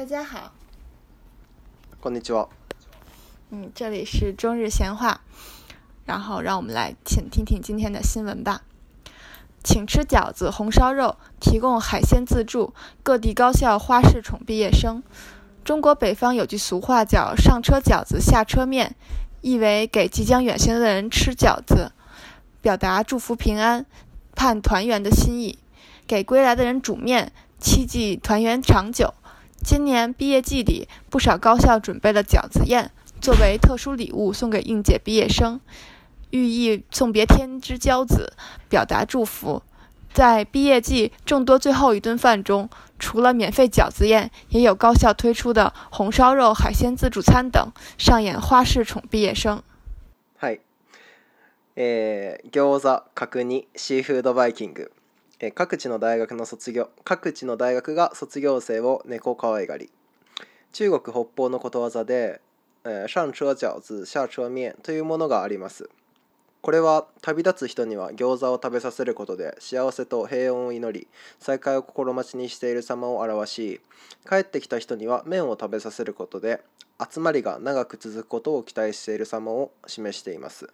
大家好，こんにちは。嗯，这里是中日闲话，然后让我们来请听听今天的新闻吧。请吃饺子、红烧肉，提供海鲜自助，各地高校花式宠毕业生。中国北方有句俗话叫“上车饺子，下车面”，意为给即将远行的人吃饺子，表达祝福平安、盼团圆的心意；给归来的人煮面，期冀团圆长久。今年毕业季里，不少高校准备了饺子宴作为特殊礼物送给应届毕业生，寓意送别天之骄子，表达祝福。在毕业季众多最后一顿饭中，除了免费饺子宴，也有高校推出的红烧肉、海鲜自助餐等，上演花式宠毕业生。嗨，子、え各地の大学の卒業各地の大学が卒業生を猫可愛がり中国北方のことわざで「えー、上車饺子下車面」というものがありますこれは旅立つ人には餃子を食べさせることで幸せと平穏を祈り再会を心待ちにしている様を表し帰ってきた人には麺を食べさせることで集まりが長く続くことを期待している様を示しています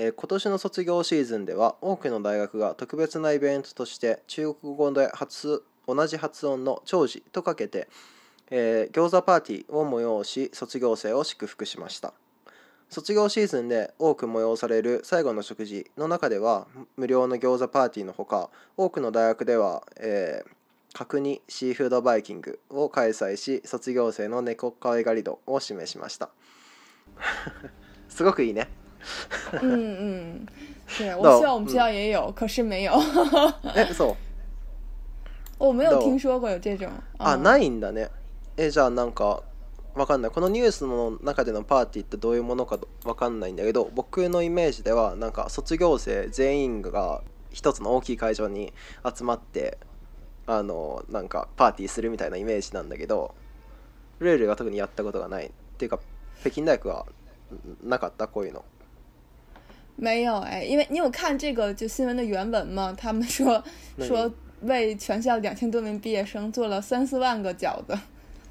えー、今年の卒業シーズンでは多くの大学が特別なイベントとして中国語で初同じ発音の長寿とかけて、えー、餃子パーティーを催し卒業生を祝福しました卒業シーズンで多く催される最後の食事の中では無料の餃子パーティーのほか多くの大学では、えー、角煮シーフードバイキングを開催し卒業生の猫可愛がり度を示しました すごくいいね嗯 嗯，对，我希望我们学校也有，可是没有。え、そう。我 没有听说过有这种。あ、ないんだね。え、じゃあなんかわかんない。このニュースの中でのパーティーってどういうものかわかんないんだけど、僕のイメージではなんか卒業生全員が一つの大きい会場に集まって。あのなんかパーティーするみたいなイメージなんだけどルールが特にやったことがないっていうか北京大学はなかったこういうの没有哎，因为你有看这个就新闻的原文吗？他们说说为全校两千多名毕业生做了三四万个饺子。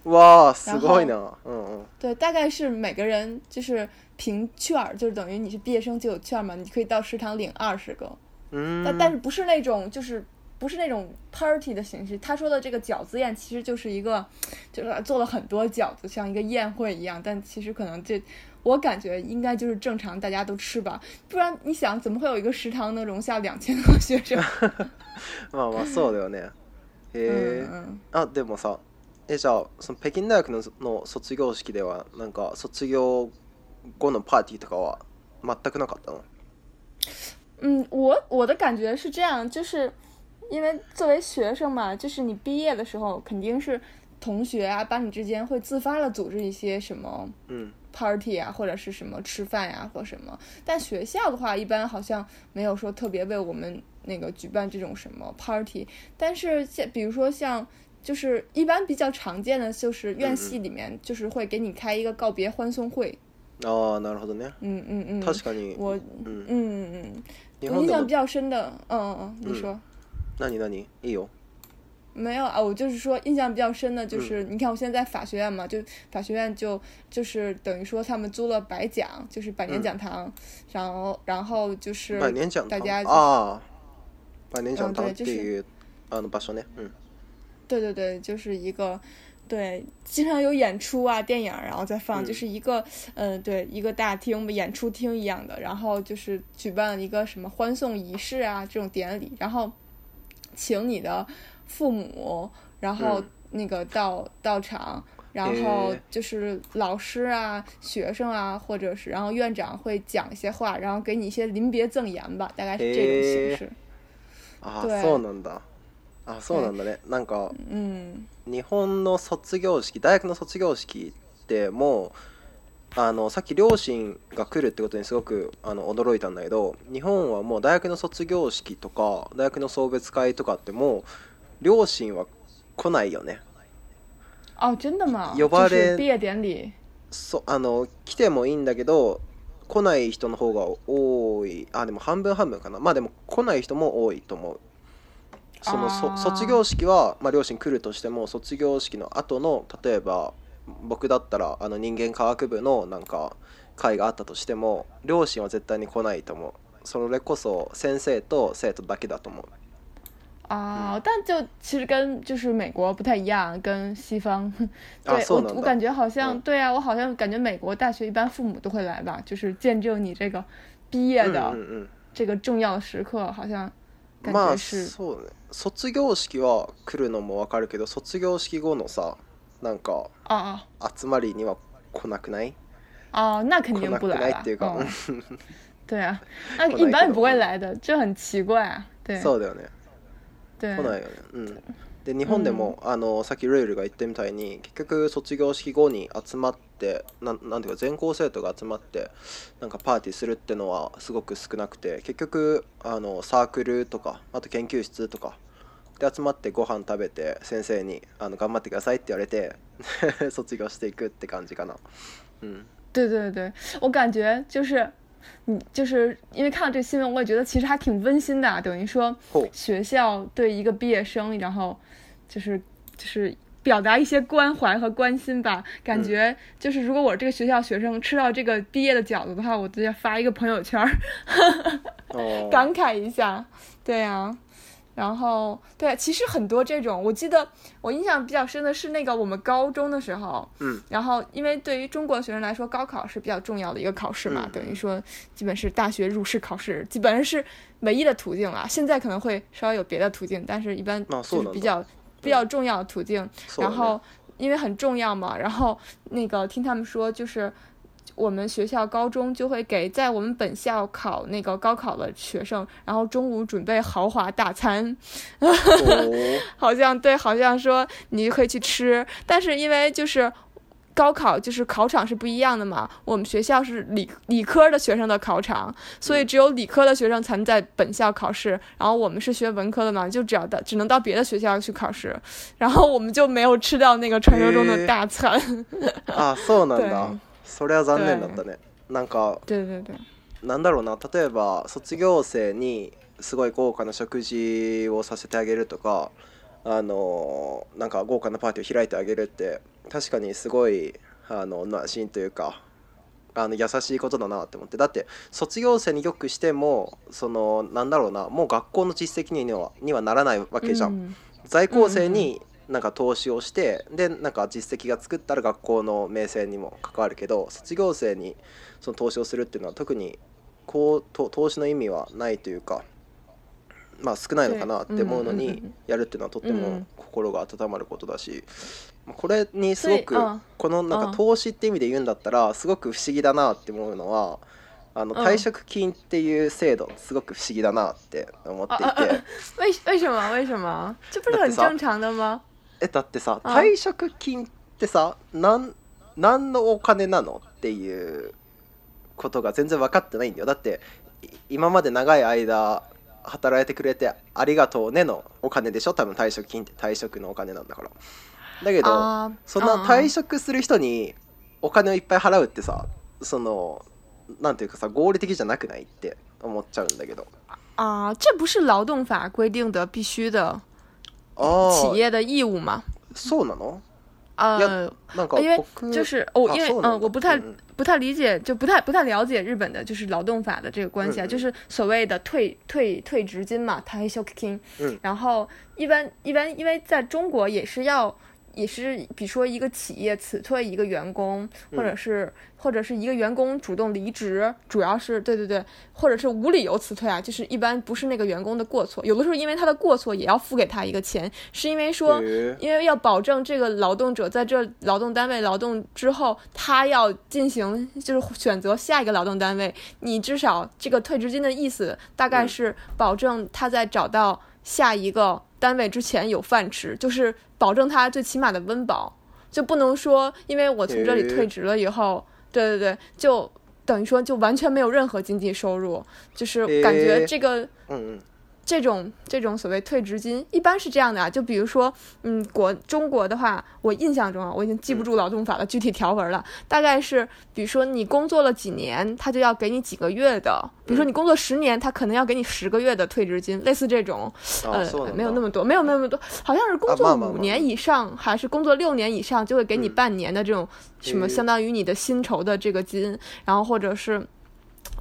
哇，すごい嗯嗯。对，大概是每个人就是凭券儿，就是等于你是毕业生就有券嘛，你可以到食堂领二十个。嗯。但但是不是那种就是不是那种 party 的形式？他说的这个饺子宴其实就是一个，就是做了很多饺子，像一个宴会一样，但其实可能这。我感觉应该就是正常大家都吃吧，不然你想怎么会有一个食堂能容下两千多学生？でもさ、えじゃあ、その北京大学のの卒業式ではなんか卒業後のパーティーとかは全くなかったの？嗯，我我的感觉是这样，就是因为作为学生嘛，就是你毕业的时候肯定是。同学啊，班里之间会自发的组织一些什么，嗯，party 啊，或者是什么吃饭呀，或什么。但学校的话，一般好像没有说特别为我们那个举办这种什么 party。但是像比如说像，就是一般比较常见的，就是院系里面就是会给你开一个告别欢送会。哦，なるほどね。嗯嗯嗯。確かに。我嗯嗯嗯，我印象比较深的，嗯嗯，你说。那你那你，一由。没有啊，我就是说印象比较深的，就是你看我现在在法学院嘛，就法学院就就是等于说他们租了百讲，就是百年讲堂，然后然后就是百年讲堂啊，百年讲堂对，就是啊，那把说的嗯，对对对，就是一个对，经常有演出啊，电影然后再放，就是一个嗯对，一个大厅，演出厅一样的，然后就是举办一个什么欢送仪式啊这种典礼，然后请你的。父母，然后那个到到场，然后就是老师啊、学生啊，或者是然后院长会讲一些话，然后给你一些临别赠言吧，大概是这种形式。啊，そうなんだ。あ、そうなんだね。なんか、う日本の卒業式、大学の卒業式ってもうあのさっき両親が来るってことにすごくあの驚いたんだけど、日本はもう大学の卒業式とか大学の送別会とかってもう。両親は来ないよね。あ、真的吗？呼ばれ毕业典礼。そあの来てもいいんだけど来ない人の方が多いあでも半分半分かなまあでも来ない人も多いと思うそのそ卒業式は、まあ、両親来るとしても卒業式の後の例えば僕だったらあの人間科学部のなんか会があったとしても両親は絶対に来ないと思うそれこそ先生と生徒だけだと思う啊，但就其实跟就是美国不太一样，跟西方，对我我感觉好像对啊，我好像感觉美国大学一般父母都会来吧，就是见证你这个毕业的这个重要时刻，好像感觉是。嘛，所以，卒業式は来るのもわかるけど、卒業式後のさなんか、ああ、集まりには来なくない？啊，那肯定不来呀。对啊，那一般不会来的，这很奇怪啊。对。来ないよね、うん、で日本でも、あのさっきルールが言ってみたいに結局卒業式後に集まってななんていうか全校生徒が集まってなんかパーティーするってのはすごく少なくて結局あのサークルとかあと研究室とかで集まってご飯食べて先生にあの「頑張ってください」って言われて 卒業していくって感じかな。嗯，对对对，我感觉就是嗯，就是因为看到这个新闻，我也觉得其实还挺温馨的。等于说，学校对一个毕业生，然后就是就是表达一些关怀和关心吧。感觉就是，如果我这个学校学生吃到这个毕业的饺子的话，我直接发一个朋友圈，感慨一下。对呀。然后，对，其实很多这种，我记得我印象比较深的是那个我们高中的时候，嗯，然后因为对于中国学生来说，高考是比较重要的一个考试嘛，等于说基本是大学入试考试，基本上是唯一的途径了。现在可能会稍微有别的途径，但是一般就是比较比较重要的途径。然后因为很重要嘛，然后那个听他们说就是。我们学校高中就会给在我们本校考那个高考的学生，然后中午准备豪华大餐，好像对，好像说你可以去吃。但是因为就是高考就是考场是不一样的嘛，我们学校是理理科的学生的考场，所以只有理科的学生才能在本校考试。然后我们是学文科的嘛，就只要到只能到别的学校去考试，然后我们就没有吃到那个传说中的大餐 啊，所以呢。それは残念だったねなんかなんだろうな例えば卒業生にすごい豪華な食事をさせてあげるとかあのなんか豪華なパーティーを開いてあげるって確かにすごいあのなシーンというかあの優しいことだなって思ってだって卒業生によくしてもそのなんだろうなもう学校の実績にはにはならないわけじゃん、うん、在校生になんか投資をしてでなんか実績が作ったら学校の名声にも関わるけど卒業生にその投資をするっていうのは特にこう投資の意味はないというか。まあ、少ないのかなって思うのにやるっていうのはとっても心が温まることだしこれにすごくこのなんか投資って意味で言うんだったらすごく不思議だなって思うのはあの退職金っていう制度すごく不思議だなって思っていて。えだってさ退職金ってさ何のお金なのっていうことが全然分かってないんだよだって今まで長い間働いてくれてありがとうねのお金でしょ多分退職金って退職のお金なんだからだけどそんな退職する人にお金をいっぱい払うってさそのなんていうかさ合理的じゃなくないって思っちゃうんだけどああ这不是劳动法规定的必须的企业的义务嘛。そうなの。啊，因为就是哦，因为嗯，我不太不太理解，就不太不太了解日本的，就是劳动法的这个关系啊，就是所谓的退退退职金嘛，退직 금。 然后一般一般因为在中国也是要。也是，比如说一个企业辞退一个员工，或者是或者是一个员工主动离职，主要是对对对，或者是无理由辞退啊，就是一般不是那个员工的过错，有的时候因为他的过错也要付给他一个钱，是因为说，因为要保证这个劳动者在这劳动单位劳动之后，他要进行就是选择下一个劳动单位，你至少这个退职金的意思大概是保证他在找到下一个。单位之前有饭吃，就是保证他最起码的温饱，就不能说因为我从这里退职了以后，对对对，就等于说就完全没有任何经济收入，就是感觉这个，嗯。这种这种所谓退职金，一般是这样的啊，就比如说，嗯，国中国的话，我印象中啊，我已经记不住劳动法的具体条文了。大概是，比如说你工作了几年，他就要给你几个月的，比如说你工作十年，他可能要给你十个月的退职金，类似这种，呃，没有那么多，没有那么多，好像是工作五年以上，还是工作六年以上，就会给你半年的这种什么，相当于你的薪酬的这个金，然后或者是。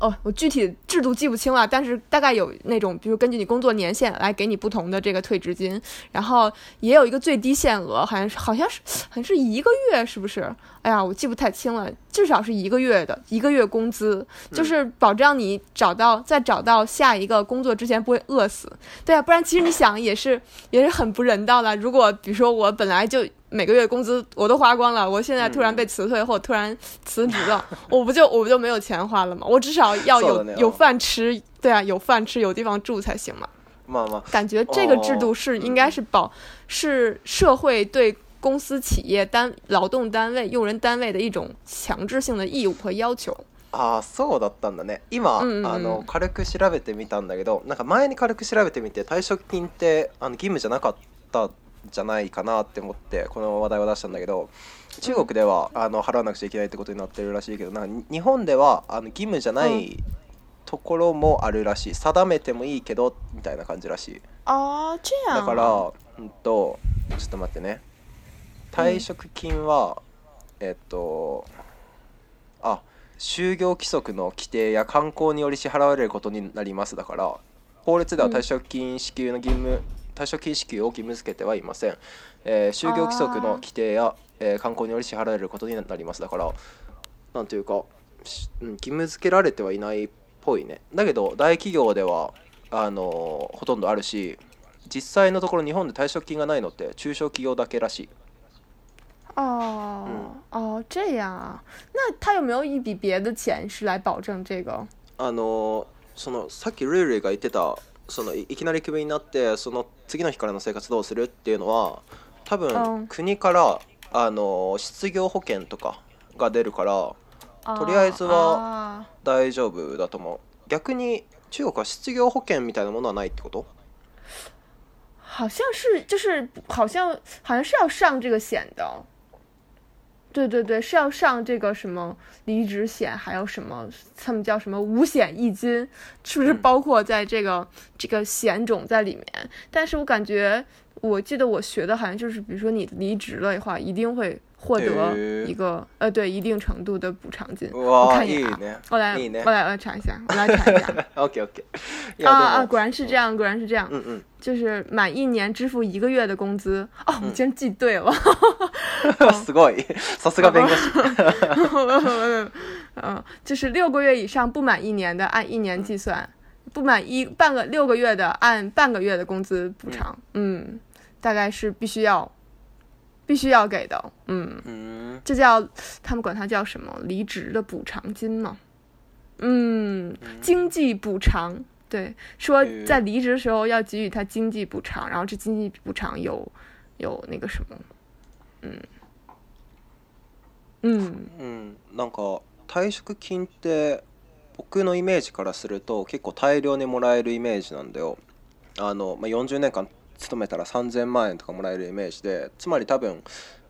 哦，我具体制度记不清了，但是大概有那种，比如根据你工作年限来给你不同的这个退职金，然后也有一个最低限额，好像是好像是好像是一个月，是不是？哎呀，我记不太清了，至少是一个月的一个月工资，就是保障你找到在找到下一个工作之前不会饿死。对啊，不然其实你想也是也是很不人道了。如果比如说我本来就每个月工资我都花光了，我现在突然被辞退或突然辞职了，我不就我不就没有钱花了吗？我至少 要有有饭吃，对啊，有饭吃有地方住才行嘛。感觉这个制度是应该是保是社会对。公司、企业、单劳動单位、用人单位的一种强制性的義務和要求。ああそうだったんだね今、うんうん、あの軽く調べてみたんだけどなんか前に軽く調べてみて退職金ってあの義務じゃなかったじゃないかなって思ってこの話題を出したんだけど中国では、あの払わなくちゃいけないってことになってるらしいけどなんか日本ではあの義務じゃない、ところもあるらしい定めてもいいけどみたいな感じらしいああだから、うんとちょっと待ってね退職金は、えっとあ就業規則の規定や慣行により支払われることになりますだから法律では退職金支給の義務、うん、退職金支給を義務付けてはいません、えー、就業規則の規定や、えー、により支払われることになりますだからなんというか、うん、義務付けられてはいないっぽいねだけど大企業ではあのー、ほとんどあるし実際のところ日本で退職金がないのって中小企業だけらしい哦、嗯、哦，这样啊，那他有没有一笔别的钱是来保证这个？あのそのさっきルールが言ってたそのいきなりクビになってその次の日からの生活どうするっていうのは多分国から、あの失業保険とかが出るからとりあえずは大丈夫だと思う逆に中国は失業保険みたいなものはないってこと好像是就是好像好像是要上这个险的对对对，是要上这个什么离职险，还有什么他们叫什么五险一金，是不是包括在这个这个险种在里面？但是我感觉，我记得我学的好像就是，比如说你离职了的话，一定会。获得一个呃，对一定程度的补偿金。我看一下，我来，我来，我来查一下，我来查一下。OK OK。啊啊，果然是这样，果然是这样。嗯嗯，就是满一年支付一个月的工资。哦，你然记对了。四个亿，啥四个亿？嗯，就是六个月以上不满一年的按一年计算，不满一半个六个月的按半个月的工资补偿。嗯，大概是必须要。必须要给的，嗯，这叫他们管它叫什么？离职的补偿金嘛。嗯，经济补偿，对，说在离职的时候要给予他经济补偿，然后这经济补偿有有那个什么，嗯，嗯嗯，なんか退職金って僕のイメージからすると結構大量にもらえるイメージなんだよ。あのま40年間勤めたら3000万円とかもらえるイメージでつまり多分、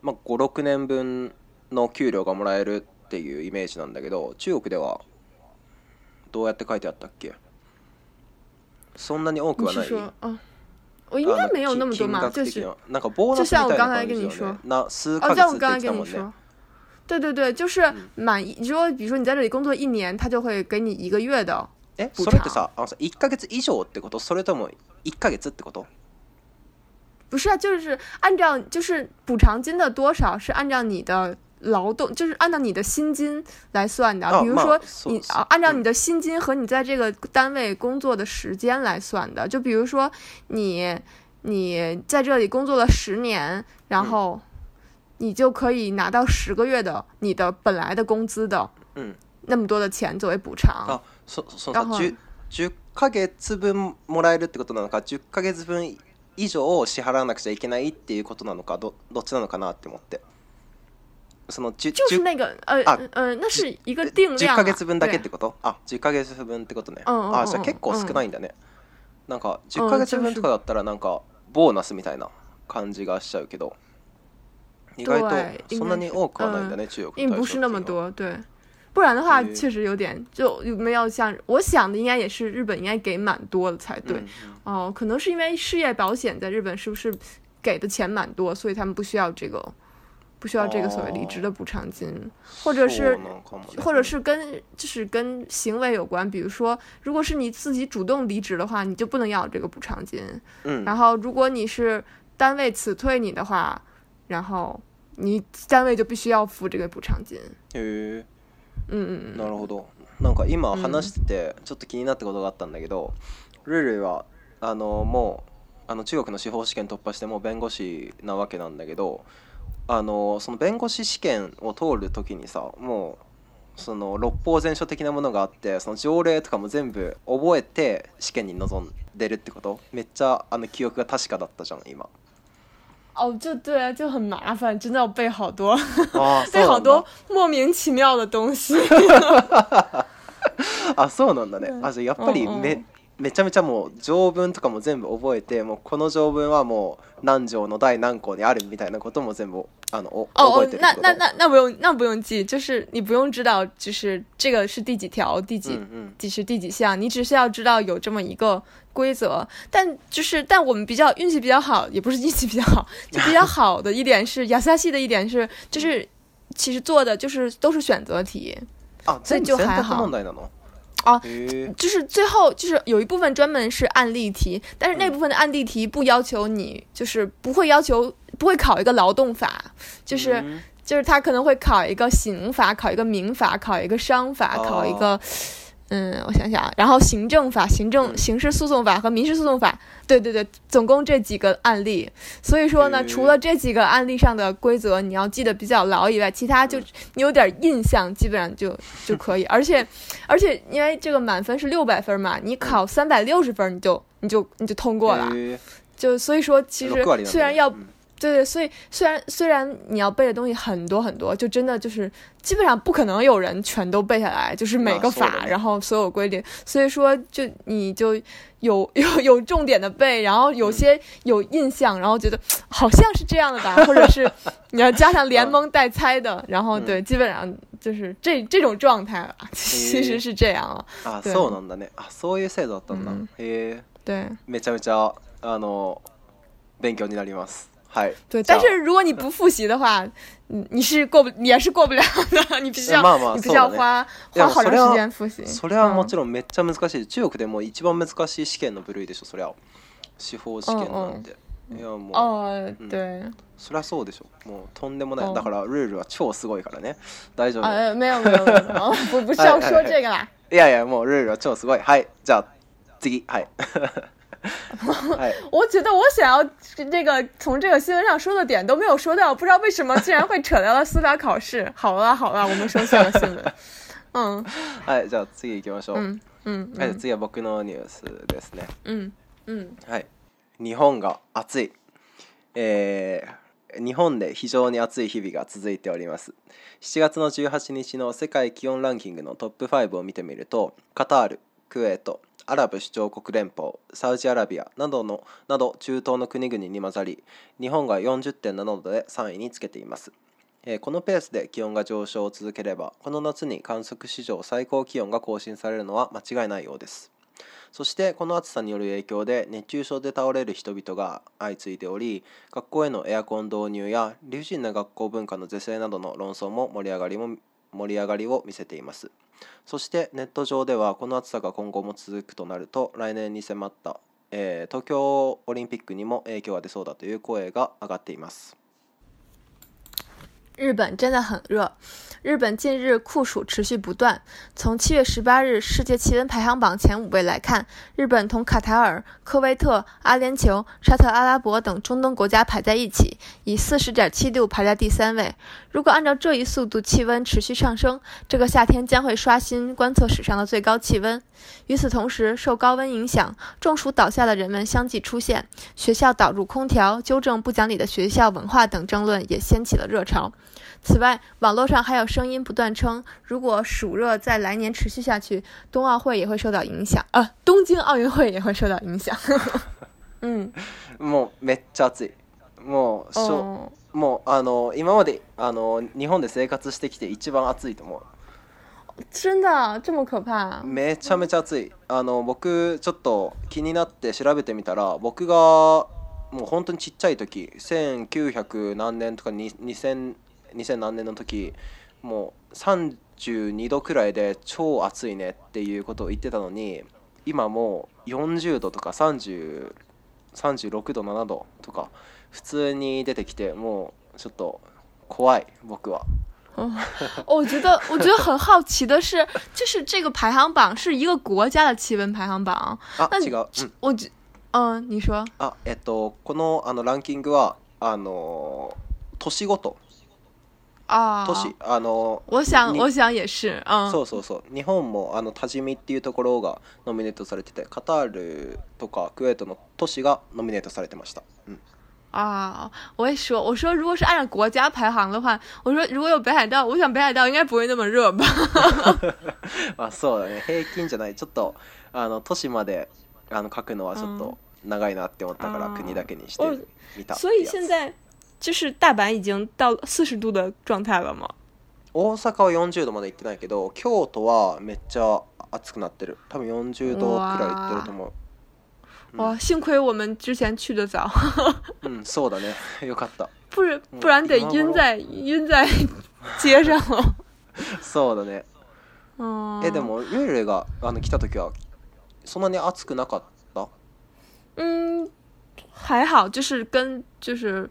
まあ、56年分の給料がもらえるっていうイメージなんだけど中国ではどうやって書いてあったっけそんなに多くはない。我应该没有那么多嘛，就是那个波，就像我刚才跟你说，那哦，像我刚才跟你说，对对对，就是满，如果比如说你在这里工作一年，他就会给你一个月的。それってさ、あのさ、一ヶ月以上ってこと、それとも一ヶ月ってこと？不是啊，就是按照就是补偿金的多少是按照你的劳动，就是按照你的薪金来算的。比如说你啊、按照你的薪金和你在这个单位工作的时间来算的。就比如说你你在这里工作了十年，然后你就可以拿到十个月的你的本来的工资的。嗯，那么多的钱作为补偿。哦，所所十十个月分もらえるってことなのか？十月分。以上支払わなくちゃいけないっていうことなのかどどっちなのかなって思って。その10か10月分だけってこと？あ、10か月分ってことね。あ、じゃあ結構少ないんだね。なんか10か月分とかだったらなんかボーナスみたいな感じがしちゃうけど、意外とそんなに多くはないんだね中国。并不然的话，确实有点就有没有像我想的，应该也是日本应该给蛮多的才对哦。可能是因为失业保险在日本是不是给的钱蛮多，所以他们不需要这个，不需要这个所谓离职的补偿金，或者是或者是跟就是跟行为有关。比如说，如果是你自己主动离职的话，你就不能要这个补偿金。嗯，然后如果你是单位辞退你的话，然后你单位就必须要付这个补偿金。嗯。うん、なるほどなんか今話しててちょっと気になったことがあったんだけど、うん、ルールはあのもうあの中国の司法試験突破してもう弁護士なわけなんだけどあのその弁護士試験を通る時にさもうその六法全書的なものがあってその条例とかも全部覚えて試験に臨んでるってことめっちゃあの記憶が確かだったじゃん今。哦，就对，就很麻烦，真的要背好多，哦、背好多莫名其妙的东西。あ、そうなんだね。あ、じゃやっぱりめ、うんうん、めちゃめちゃもう条文とかも全部覚えて、もうこの条文はもう何条の第何項にあるみたいなことも全部啊，哦哦那那那那不用，那不用记，就是你不用知道，就是这个是第几条，第几第是第几项，你只需要知道有这么一个规则。但就是，但我们比较运气比较好，也不是运气比较好，就比较好的一点是亚萨系的一点是，就是其实做的就是都是选择题啊，以就还好。哦，就是最后就是有一部分专门是案例题，但是那部分的案例题不要求你，就是不会要求。不会考一个劳动法，就是就是他可能会考一个刑法，考一个民法，考一个商法，考一个嗯，我想想，然后行政法、行政刑事诉讼法和民事诉讼法，对对对，总共这几个案例。所以说呢，除了这几个案例上的规则你要记得比较牢以外，其他就你有点印象基本上就就可以。而且而且因为这个满分是六百分嘛，你考三百六十分你就你就你就通过了，就所以说其实虽然要。对对，所以虽然虽然你要背的东西很多很多，就真的就是基本上不可能有人全都背下来，就是每个法，然后所有规律。所以说，就你就有有有重点的背，然后有些有印象，然后觉得好像是这样的吧，或者是 你要加上连蒙带猜的，然后对，基本上就是这这种状态其实是这样了。啊，そうなんだね。啊，そういう制度だったんだ。へえ。对。めちゃめちゃあの勉強になります。嗨，对。但是如果你不复习的你是不也是不了的。你必要、まあまあ、你必要花、ね、花好それはもちろんめっちゃ難しい。中国でも一番難しい試験の部類でしょ。それは司法試験なんで。いやもう。ああ、对。そりゃそうでしょ。もうとんでもない。だからルールは超すごいからね。大丈夫。あ、没有不不いやいや、もうルールは超すごい。はい、じゃあ次はい。我觉得我想要这个从这个新闻上说的点都没有说到，不知道为什么竟然会扯到了司法考试。好了好了，我们收下了新闻。嗯，はい、じゃあ次行きましょう。はい、次は僕のニュースですね。はい。日本が暑い。えー、日本で非常に暑い日々が続いております7月の18日の世界気温ランキングのトップ5を見てみるとカタールクウェートアラブ首長国連邦サウジアラビアなどのなど中東の国々に混ざり日本が40.7度で3位につけています、えー、このペースで気温が上昇を続ければこの夏に観測史上最高気温が更新されるのは間違いないようですそしてこの暑さによる影響で熱中症で倒れる人々が相次いでおり学校へのエアコン導入や理不尽な学校文化の是正などの論争も盛り上がりも盛り上がりを見せていますそしてネット上ではこの暑さが今後も続くとなると来年に迫った、えー、東京オリンピックにも影響が出そうだという声が上がっています日本真的很热。日本近日酷暑持续不断。从七月十八日世界气温排行榜前五位来看，日本同卡塔尔、科威特、阿联酋、沙特阿拉伯等中东国家排在一起，以四十点七度排在第三位。如果按照这一速度气温持续上升，这个夏天将会刷新观测史上的最高气温。与此同时，受高温影响，中暑倒下的人们相继出现，学校导入空调、纠正不讲理的学校文化等争论也掀起了热潮。此外，网络上还有声音不断称，如果暑热在来年持续下去，冬奥会也会受到影响啊，东京奥运会也会受到影响。嗯，もうめっちゃ暑い。もうしもうあの今まであの日本で生活してきて一番暑いと思う。真的这么可怕？めちゃめちゃ暑い。あの僕ちょっと気になって調べてみたら、僕がもう本当にちっちゃい時、1900何年とか2 0 0 2000何年の時もう32度くらいで超暑いねっていうことを言ってたのに今もう40度とか30 36度7度とか普通に出てきてもうちょっと怖い僕は。哦，我觉得，我觉得很好奇的是，就是这个排行榜是一个国家的气温排行榜。あ、違う。嗯、我觉，嗯，你说。あ、えっとこのあのランキングはあの年ごと都市あの我想我想也是、そうそうそう日本もあの多治見っていうところがノミネートされててカタールとかクウェートの都市がノミネートされてました、うん、啊，我也说，我说如果是按照国家排行的话，我说如果有北海道，我想北海道应该不会那么热吧。まあそうだね、平均じゃない、ちょっとあの都市まであの書くのはちょっと長いなって思ったから、国だけにしてみた。所以现在。就是大阪已经到四十度的状态了吗？大阪は四十度まで行ってないけど、京都はめっちゃ暑くなってる。多分四十度くらい行ってると思う。哇，幸亏我们之前去的早。嗯，そうだね、よかった。不然不然得晕在晕在街上了。そうだね。えでもがあの来た時はそんなに暑くなかった。うん、还好，就是跟就是。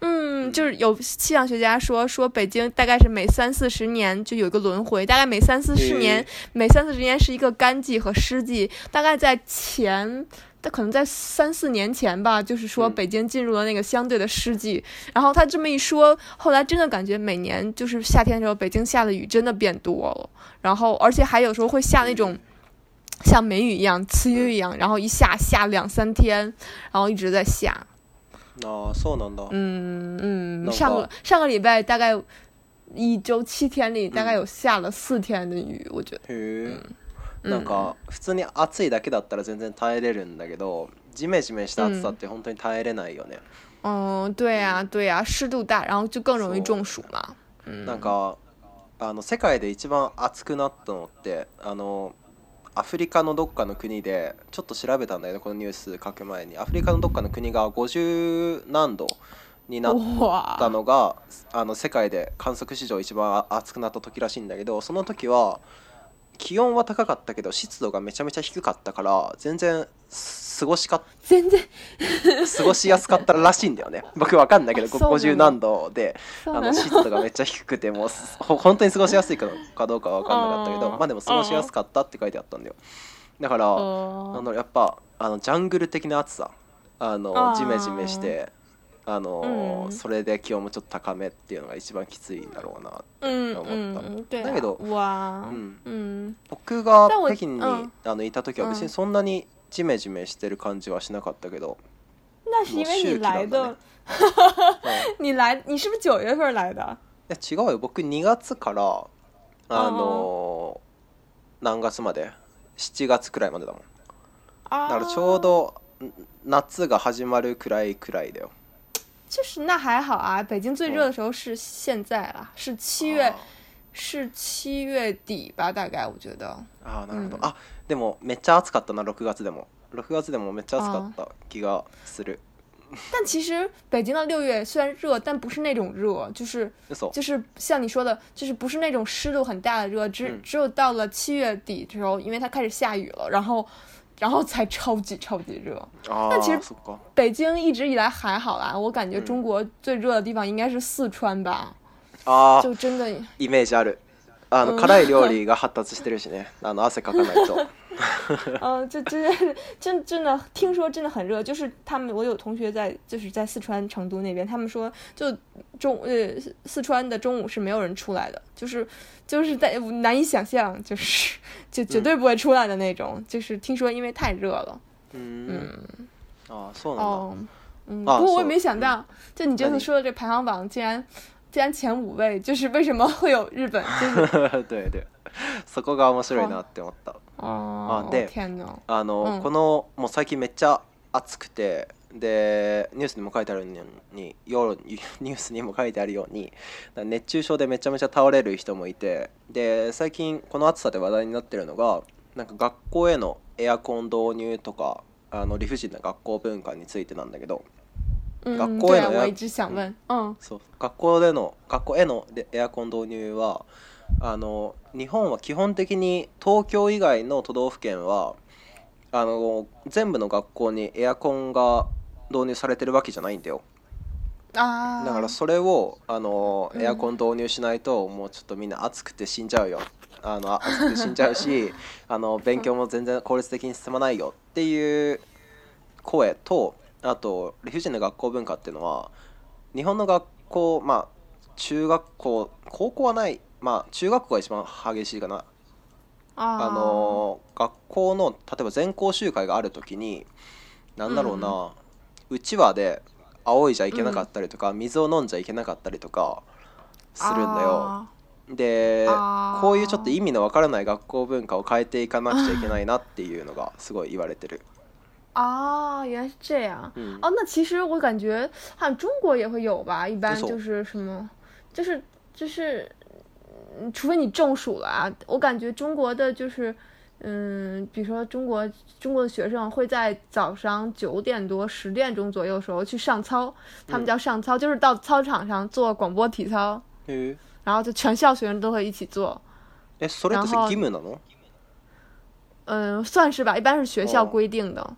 嗯，就是有气象学家说说北京大概是每三四十年就有一个轮回，大概每三四十年，每三四十年是一个干季和湿季。大概在前，他可能在三四年前吧，就是说北京进入了那个相对的湿季。然后他这么一说，后来真的感觉每年就是夏天的时候，北京下的雨真的变多了。然后而且还有时候会下那种像梅雨一样、呲雨一样，然后一下下两三天，然后一直在下。ああ、そうなんだ。嗯嗯，上个上个礼拜大概一周七天里，大概有下了四天的雨，我觉得。へえ。なんか普通に暑いだけだったら全然耐えれるんだけど、ジメジメした暑さって本当に耐えれないよね。うん、对呀、对呀、湿度大、然后就更容易中暑嘛。なんかあの世界で一番暑くなったのってあの。アフリカのどっかの国でちょっと調べたんだよねこのニュース書く前にアフリカのどっかの国が50何度になったのがあの世界で観測史上一番暑くなった時らしいんだけどその時は気温は高かったけど湿度がめちゃめちゃ低かったから全然過ごしか全然過ごしやすかったらしいんだよね 僕わかんないけど50何度であの湿度がめっちゃ低くてもう本当 に過ごしやすいかどうかは分かんなかったけどまあでも過ごしやすかったって書いてあったんだよだからあのやっぱあのジャングル的な暑さあのジメジメしてあの、うん、それで気温もちょっと高めっていうのが一番きついんだろうなって思った、うん、だけど、うん、僕が北京にあのいた時は別にそんなにジメジメしてる感じはしなかったけど。那是因为你来的，你来，你是不是九月份来的？いや違うよ。僕2月からあの何月まで7月くらいまでだもん。だからちょうど夏が始まるくらいくらいだよ。就是那还好啊，北京最热的时候是现在啦，是七月。是七月底吧，大概我觉得。啊，なるほど。嗯、でもめっちゃ暑かったな。六月でも、六月でもめっちゃ暑かった気がする。但其实北京的六月虽然热，但不是那种热，就是就是像你说的，就是不是那种湿度很大的热，只、只有到了七月底的时候，因为它开始下雨了，然后然后才超级超级热。但其实北京一直以来还好啦，我感觉中国最热的地方应该是四川吧。就真的，印象ある。あの辛い料理が発達してるしね。あの汗かかないと。あ、就真的，真真的，听说真的很热。就是他们，我有同学在，就是在四川成都那边，他们说，就中呃四川的中午是没有人出来的，就是就是在难以想象，就是 就绝对不会出来的那种。就是听说因为太热了。嗯。啊，哦，嗯，不过我也没想到，就你这次说的这排行榜竟然。既然前五位就是为什么会有日本，就是对对、そこが面白いなって思った。ああで、あの、このもう最近めっちゃ暑くて。で ニュースにも書いてあるように夜ニュースにも書いてあるように熱中症でめちゃめちゃ倒れる人もいてで最近この暑さで話題になってるのがなんか学校へのエアコン導入とかあの理不尽な学校文化についてなんだけど学校への、エア、直想そう学校での学校へのエアコン導入はあの日本は基本的に東京以外の都道府県はあの全部の学校にエアコンが導入されてるわけじゃないんだよ。あだからそれをあのエアコン導入しないと、もうちょっとみんな暑くて死んじゃうよあの暑くて死んじゃうし あの勉強も全然効率的に進まないよっていう声とあと理不尽な学校文化っていうのは日本の学校まあ中学校高校はないまあ中学校が一番激しいかなあの学校の例えば全校集会がある時に何だろうな、うちわで仰いじゃいけなかったりとか、うん、水を飲んじゃいけなかったりとかするんだよ。でこういうちょっと意味のわからない学校文化を変えていかなくちゃいけないなっていうのがすごい言われてる。哦，原来是这样。哦，那其实我感觉好像中国也会有吧，一般就是什么，就是就是，嗯，除非你中暑了啊。我感觉中国的就是，嗯，比如说中国中国的学生会在早上九点多十点钟左右的时候去上操，他们叫上操，就是到操场上做广播体操。嗯。然后就全校学生都会一起做。えそれって義務なの？嗯，算是吧，一般是学校规定的。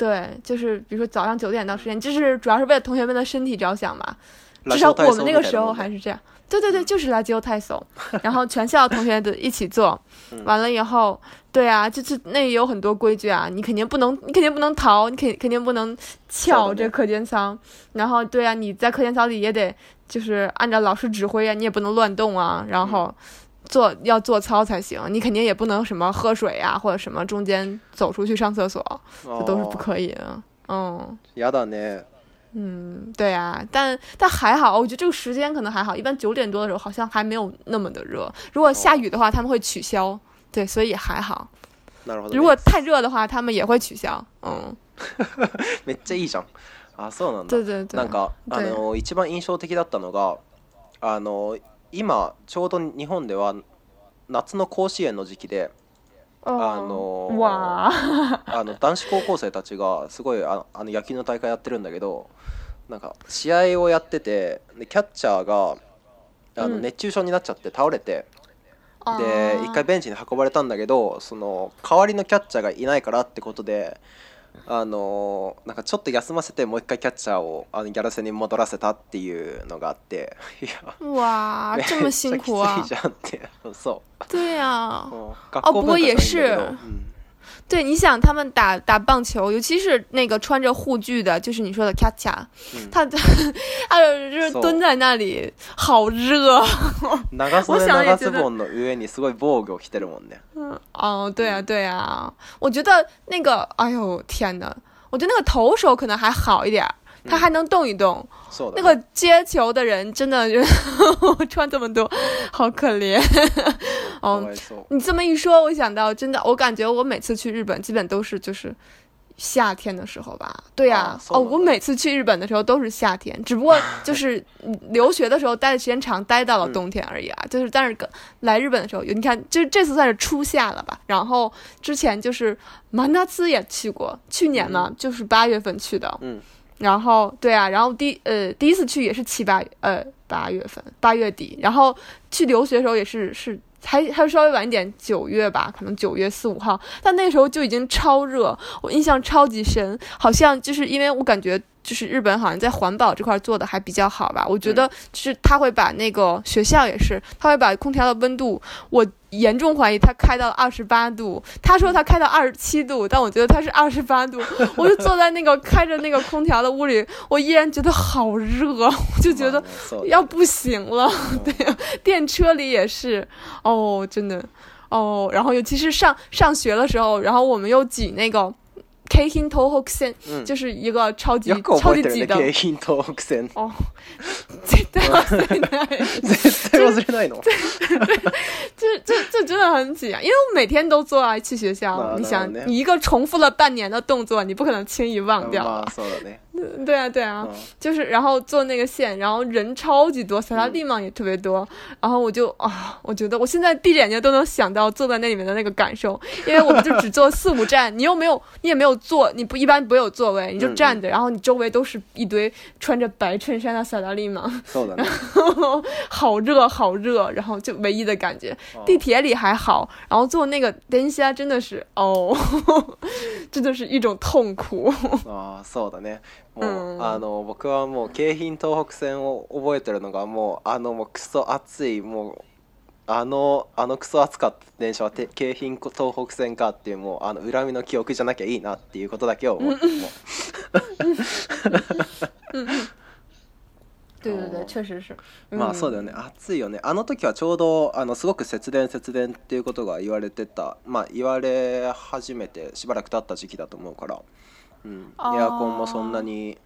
对，就是比如说早上九点到十点，就是主要是为了同学们的身体着想吧。至少我们那个时候还是这样。对对对，就是垃圾操太怂，然后全校同学都一起做，完了以后，对啊，就是那也有很多规矩啊，你肯定不能，你肯定不能逃，你肯肯定不能翘这课间操，然后对啊，你在课间操里也得就是按照老师指挥啊，你也不能乱动啊，然后。做要做操才行，你肯定也不能什么喝水呀，或者什么中间走出去上厕所，这都是不可以的。嗯，压你。嗯，对呀，但但还好，我觉得这个时间可能还好。一般九点多的时候好像还没有那么的热。如果下雨的话，他们会取消。对，所以还好。如果太热的话，他们也会取消。嗯。没这一张啊，送了对对对。那个，あの一番印象的だったのがあの。今ちょうど日本では夏の甲子園の時期であの あの男子高校生たちがすごいああの野球の大会やってるんだけどなんか試合をやっててでキャッチャーがあの熱中症になっちゃって倒れて、うん、で一回ベンチに運ばれたんだけどその代わりのキャッチャーがいないからってことであのなんかちょっと休ませてもう一回キャッチャーをあのギャラ戦に戻らせたっていうのがあっていや うわー这么辛苦啊そう对啊、うん、学校文化じ啊、不过也是、う对，你想他们打打棒球，尤其是那个穿着护具的，就是你说的恰，卡，他，他呦，就是蹲在那里，好热。我想也觉得。嗯哦，对啊对啊，我觉得那个，哎呦天哪，我觉得那个投手可能还好一点。他还能动一动，那个接球的人真的就 穿这么多，好可怜。嗯，你这么一说，我想到真的，我感觉我每次去日本基本都是就是夏天的时候吧？对呀，哦，我每次去日本的时候都是夏天，只不过就是留学的时候待的时间长，待到了冬天而已啊。就是但是来日本的时候，你看，就这次算是初夏了吧？然后之前就是马纳兹也去过，去年呢就是八月份去的，嗯。然后，对啊，然后第呃第一次去也是七八呃八月份八月底，然后去留学的时候也是是还还稍微晚一点九月吧，可能九月四五号，但那时候就已经超热，我印象超级深，好像就是因为我感觉。就是日本好像在环保这块做的还比较好吧？我觉得就是他会把那个学校也是，他会把空调的温度，我严重怀疑他开到二十八度。他说他开到二十七度，但我觉得他是二十八度。我就坐在那个开着那个空调的屋里，我依然觉得好热，我就觉得要不行了。对，电车里也是，哦，真的，哦，然后尤其是上上学的时候，然后我们又挤那个。k i n Tohok 线就是一个超级超级挤的。哦，绝对忘不掉，对这这这真的很挤啊，因为我每天都坐去学校。你想，你一个重复了半年的动作，你不可能轻易忘掉。对啊，对啊，就是然后坐那个线，然后人超级多，萨拉丽玛也特别多，然后我就啊，我觉得我现在闭着眼睛都能想到坐在那里面的那个感受，因为我们就只坐四五站，你又没有，你也没有坐，你不一般不会有座位，你就站着，然后你周围都是一堆穿着白衬衫的萨拉丽玛。好 好热好热，然后就唯一的感觉，地铁里还好，然后坐那个电车真的是哦，真的是一种痛苦啊，そうだね。もう、うん、あの僕はもう京浜東北線を覚えてるのがもうあのもうクソ暑いもうあのあのクソ暑かった電車はて京浜東北線かっていうもうあの恨みの記憶じゃなきゃいいなっていうことだけを思っても。对对对，是。まあそうだよね、暑いよね。あの時はちょうどあのすごく節電節電っていうことが言われてた、まあ言われ始めてしばらく経った時期だと思うから。うん、エアコンもそんなに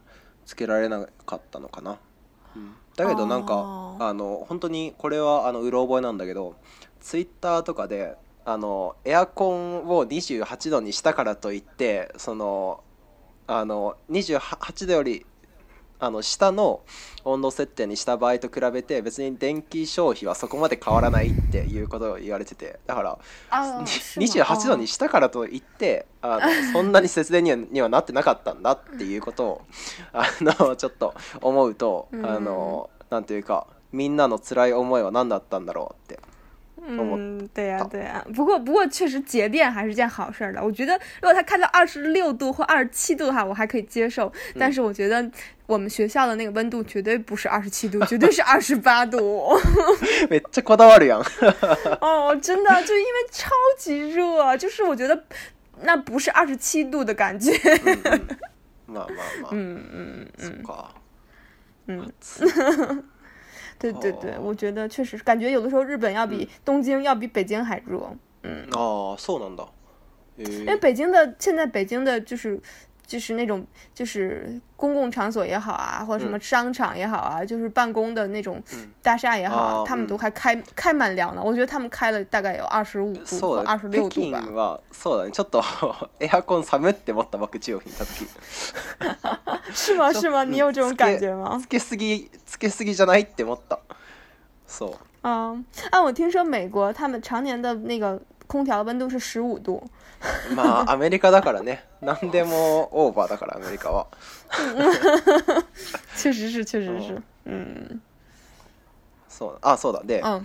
つけられなかったのかな、うん、だけどなんかあの本当にこれはあのうろ覚えなんだけどツイッターとかであのエアコンを28度にしたからといってそのあの28度よりあの下の温度設定にした場合と比べて別に電気消費はそこまで変わらないっていうことを言われててだから28度にしたからといってあのそんなに節電にはにはなってなかったんだっていうことを あのちょっと思うとあのなというかみんなの辛い思いは何だったんだろうって嗯，对呀，对呀。不过，不过确实节电还是件好事儿的。我觉得，如果它开到二十六度或二十七度话，我还可以接受。但是，我觉得我们学校的那个温度绝对不是二十七度，绝对是二十八度。没这刮到二呀！哦，真的，就因为超级热，就是我觉得那不是二十七度的感觉。那嘛嘛，嗯嗯嗯，嗯嗯。对对对，我觉得确实感觉有的时候日本要比东京要比北京还热，嗯。哦，涩南岛，因为北京的现在北京的就是。就是那种，就是公共场所也好啊，或者什么商场也好啊，就是办公的那种大厦也好，他们都还开开满凉呢。我觉得他们开了大概有二十五度、二十六度吧。是吗？是吗？你有这种感觉吗？つけすぎつけすぎじゃないって思った。嗯，啊，我听说美国他们常年的那个。空調温度是十五度。まあアメリカだからね、何でもオーバーだからアメリカは。确实是，确实是。嗯。そうあそうだで、あ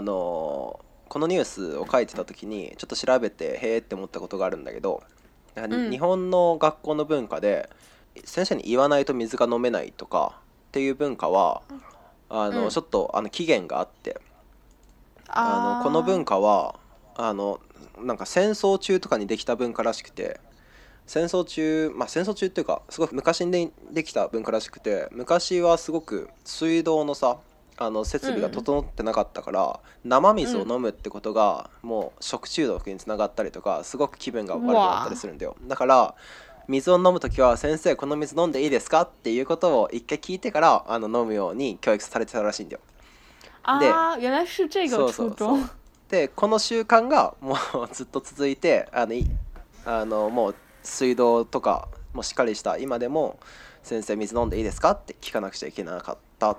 のこのニュースを書いてた時にちょっと調べてへえって思ったことがあるんだけど、日本の学校の文化で先生に言わないと水が飲めないとかっていう文化はあの、ちょっとあの起源があってあのこの文化はあのなんか戦争中とかにできた文化らしくて戦争中まあ戦争中っていうかすごく昔にできた文化らしくて昔はすごく水道のさあの設備が整ってなかったから、うん、生水を飲むってことが、うん、もう食中毒につながったりとかすごく気分が悪くなったりするんだよだから水を飲む時は「先生この水飲んでいいですか?」っていうことを一回聞いてからあの飲むように教育されてたらしいんだよ。ああ原来是这个初衷。そうそうそうでこの習慣がもうずっと続いてあのあのもう水道とかもしっかりした今でも「先生水飲んでいいですか?」って聞かなくちゃいけなかった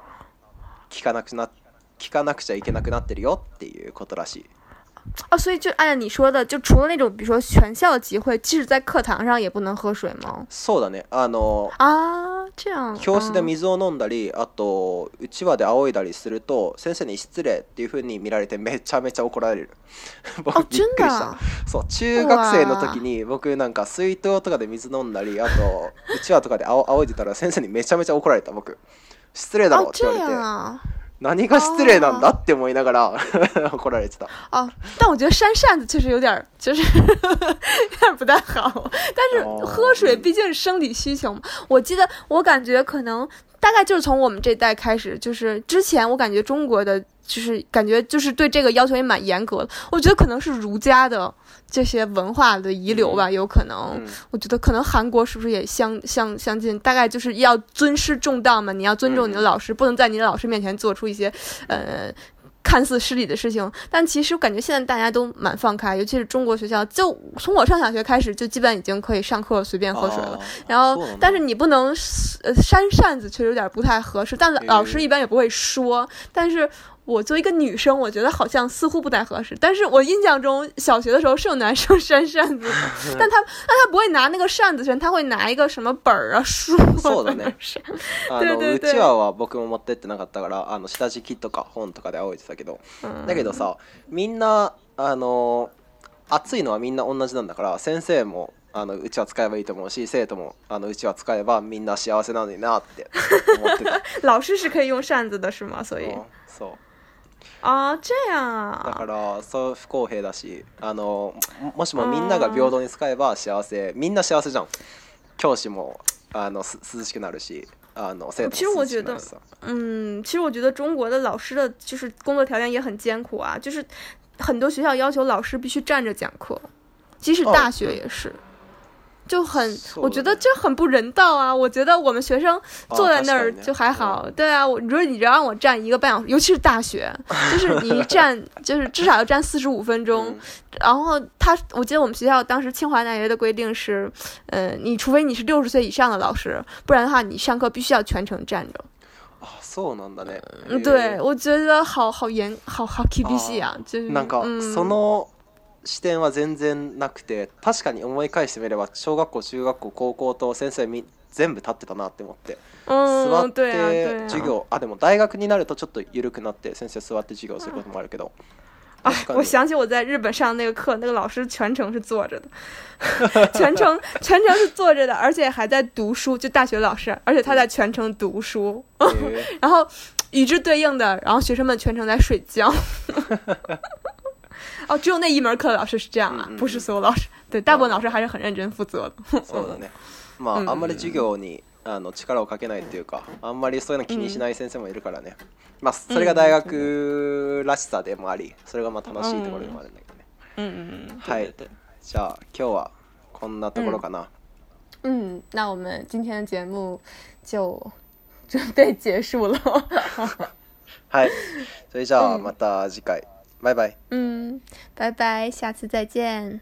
聞かなくな聞かなくちゃいけなくなってるよっていうことらしい。哦，所以就按照你说的，就除了那种比如说全校集会，即使在課堂上也不能喝水吗？そうだね。あのあー、这样。教室で水を飲んだり、あとうちわで仰いだりすると先生に失礼っていう風に見られてめちゃめちゃ怒られる。僕びっくりした。そう、中学生の時に僕なんか水筒とかで水飲んだり、あとうちわとかであお仰いでたら先生にめちゃめちゃ怒られた僕。失礼だろって言われて。何が失礼？なんだって思いながら 怒られてた。あ、但我觉得扇扇子确实有点、礼？何为失礼？何为失礼？何为失礼？是为失礼？何为失礼？何为失礼？何为失礼？何为失大概就是从我们这代开始，就是之前我感觉中国的就是感觉就是对这个要求也蛮严格的，我觉得可能是儒家的这些文化的遗留吧，有可能。我觉得可能韩国是不是也相相相近？大概就是要尊师重道嘛，你要尊重你的老师，不能在你的老师面前做出一些，呃。看似失礼的事情，但其实我感觉现在大家都蛮放开，尤其是中国学校，就从我上小学开始，就基本已经可以上课随便喝水了。然后，但是你不能呃扇扇子，确实有点不太合适，但老师一般也不会说。但是。我作为一个女生，我觉得好像似乎不太合适。但是我印象中小学的时候是有男生扇扇子 但他，但他不会拿那个扇子扇，他会拿一个什么本儿啊书。对对对。扇。对对。うちはは僕も持ってってなかったから、あの下地機とか本とかで煽ってたけど、だけどさ、みんなあの暑いのはみんな同じなんだから、先生もあのうちは使えばいいと思うし、生徒もあのうちは使えばみんな幸せなのになって、老师是可以用扇子的是吗？所以。そう。あじゃあだからそう不公平だし、あのもしもみんなが平等に使えば幸せ、みんな幸せじゃん。教師もあのす涼しくなるし、あの生活。其实我觉得，嗯，其实我觉得中国的老师的就是工作条件也很艰苦啊，就是很多学校要求老师必须站着讲课，即使大学也是。就很，我觉得这很不人道啊！我觉得我们学生坐在那儿就还好，对啊。我你说你让我站一个半小时，尤其是大学，就是你一站就是至少要站四十五分钟。然后他，我记得我们学校当时清华大学的规定是，呃，你除非你是六十岁以上的老师，不然的话你上课必须要全程站着。啊，そうなんだね。嗯，对我觉得好好严，好好厳しい啊，就是。なんかその。視点は全然なくて確かに思い返してみれば小学校中学校高校と先生み全部立ってたなって思って座って授業あでも大学になるとちょっと緩くなって先生座って授業することもあるけど。哎，我想起我在日本上那个课，那个老师全程是坐着的，全程全程是坐着的，而且还在读书，就大学老师，而且他在全程读书，然后与之对应的，然后学生们全程在睡觉。哦，只有那一门课的老师是这样あ、不是所有老师。对，大部分老师还是很认真负责的。そうだね。まあ、あんまり授業にあの力をかけないっていうか、あんまりそういうの気にしない先生もいるからね。まあ、それが大学らしさでもあり、それがまあ楽しいところでもあるんだけどね。はい。じゃあ今日はこんなところかな。嗯，那我们今天的节目就准备结束了。はい。それじゃあまた次回。拜拜，嗯，拜拜，下次再见。